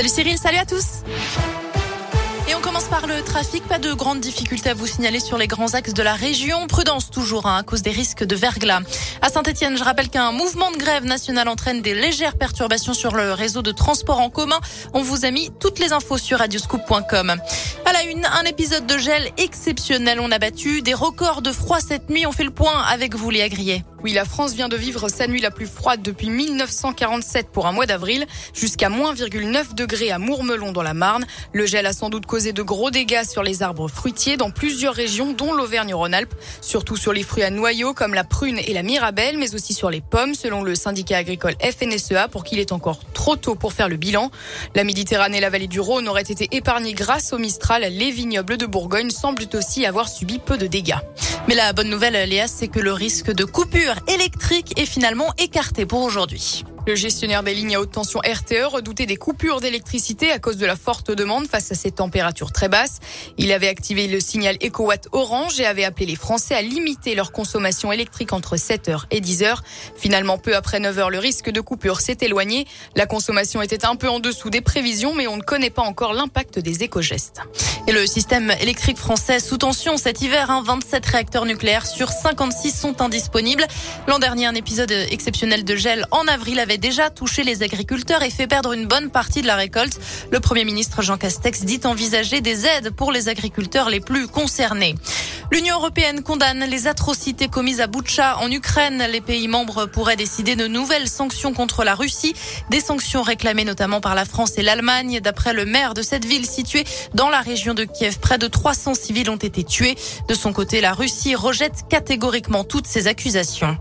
Salut Cyril, salut à tous. Et on commence par le trafic. Pas de grandes difficultés à vous signaler sur les grands axes de la région. Prudence toujours hein, à cause des risques de verglas. À Saint-Etienne, je rappelle qu'un mouvement de grève national entraîne des légères perturbations sur le réseau de transport en commun. On vous a mis toutes les infos sur radioscoop.com. À la une, un épisode de gel exceptionnel. On a battu des records de froid cette nuit. On fait le point avec vous, Léa Grillet. Oui, la France vient de vivre sa nuit la plus froide depuis 1947 pour un mois d'avril, jusqu'à moins 9 degrés à Mourmelon dans la Marne. Le gel a sans doute causé de gros dégâts sur les arbres fruitiers dans plusieurs régions, dont l'Auvergne-Rhône-Alpes, surtout sur les fruits à noyaux comme la prune et la mirabelle, mais aussi sur les pommes, selon le syndicat agricole FNSEA, pour qu'il est encore trop tôt pour faire le bilan. La Méditerranée et la vallée du Rhône auraient été épargnées grâce au Mistral. Les vignobles de Bourgogne semblent aussi avoir subi peu de dégâts. Mais la bonne nouvelle, Léa, c'est que le risque de coupure électrique est finalement écarté pour aujourd'hui. Le gestionnaire des lignes à haute tension RTE redoutait des coupures d'électricité à cause de la forte demande face à ces températures très basses. Il avait activé le signal EcoWatt Orange et avait appelé les Français à limiter leur consommation électrique entre 7h et 10h. Finalement, peu après 9h, le risque de coupure s'est éloigné. La consommation était un peu en dessous des prévisions, mais on ne connaît pas encore l'impact des éco-gestes. Et le système électrique français sous tension cet hiver, hein, 27 réacteurs nucléaires sur 56 sont indisponibles. L'an dernier, un épisode exceptionnel de gel en avril avait déjà touché les agriculteurs et fait perdre une bonne partie de la récolte. Le Premier ministre Jean Castex dit envisager des aides pour les agriculteurs les plus concernés. L'Union européenne condamne les atrocités commises à Boutcha en Ukraine. Les pays membres pourraient décider de nouvelles sanctions contre la Russie, des sanctions réclamées notamment par la France et l'Allemagne. D'après le maire de cette ville située dans la région de Kiev, près de 300 civils ont été tués. De son côté, la Russie rejette catégoriquement toutes ces accusations.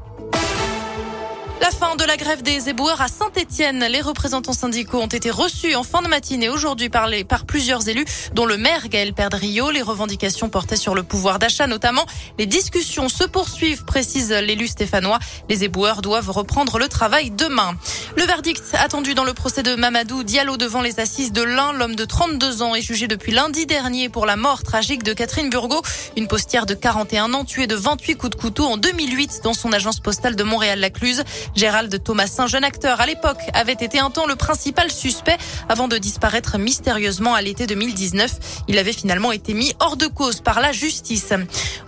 La fin de la grève des éboueurs à Saint-Etienne. Les représentants syndicaux ont été reçus en fin de matinée aujourd'hui par, les, par plusieurs élus, dont le maire Gaël Perdriau. Les revendications portaient sur le pouvoir d'achat notamment. Les discussions se poursuivent, précise l'élu stéphanois. Les éboueurs doivent reprendre le travail demain. Le verdict attendu dans le procès de Mamadou Diallo devant les assises de l'Ain. L'homme de 32 ans est jugé depuis lundi dernier pour la mort tragique de Catherine Burgot, une postière de 41 ans tuée de 28 coups de couteau en 2008 dans son agence postale de Montréal-Lacluse. Gérald Thomasin, jeune acteur à l'époque, avait été un temps le principal suspect avant de disparaître mystérieusement à l'été 2019. Il avait finalement été mis hors de cause par la justice.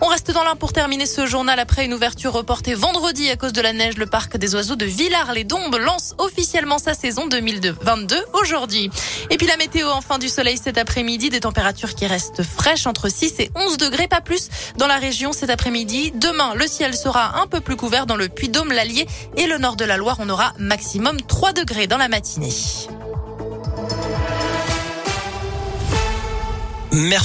On reste dans l'un pour terminer ce journal après une ouverture reportée vendredi à cause de la neige. Le parc des oiseaux de Villars-les-Dombes lance officiellement sa saison 2022 aujourd'hui. Et puis la météo, enfin du soleil cet après-midi, des températures qui restent fraîches entre 6 et 11 degrés, pas plus dans la région cet après-midi. Demain, le ciel sera un peu plus couvert dans le Puy-Dôme, l'Allier et le nord de la Loire. On aura maximum 3 degrés dans la matinée. Merci.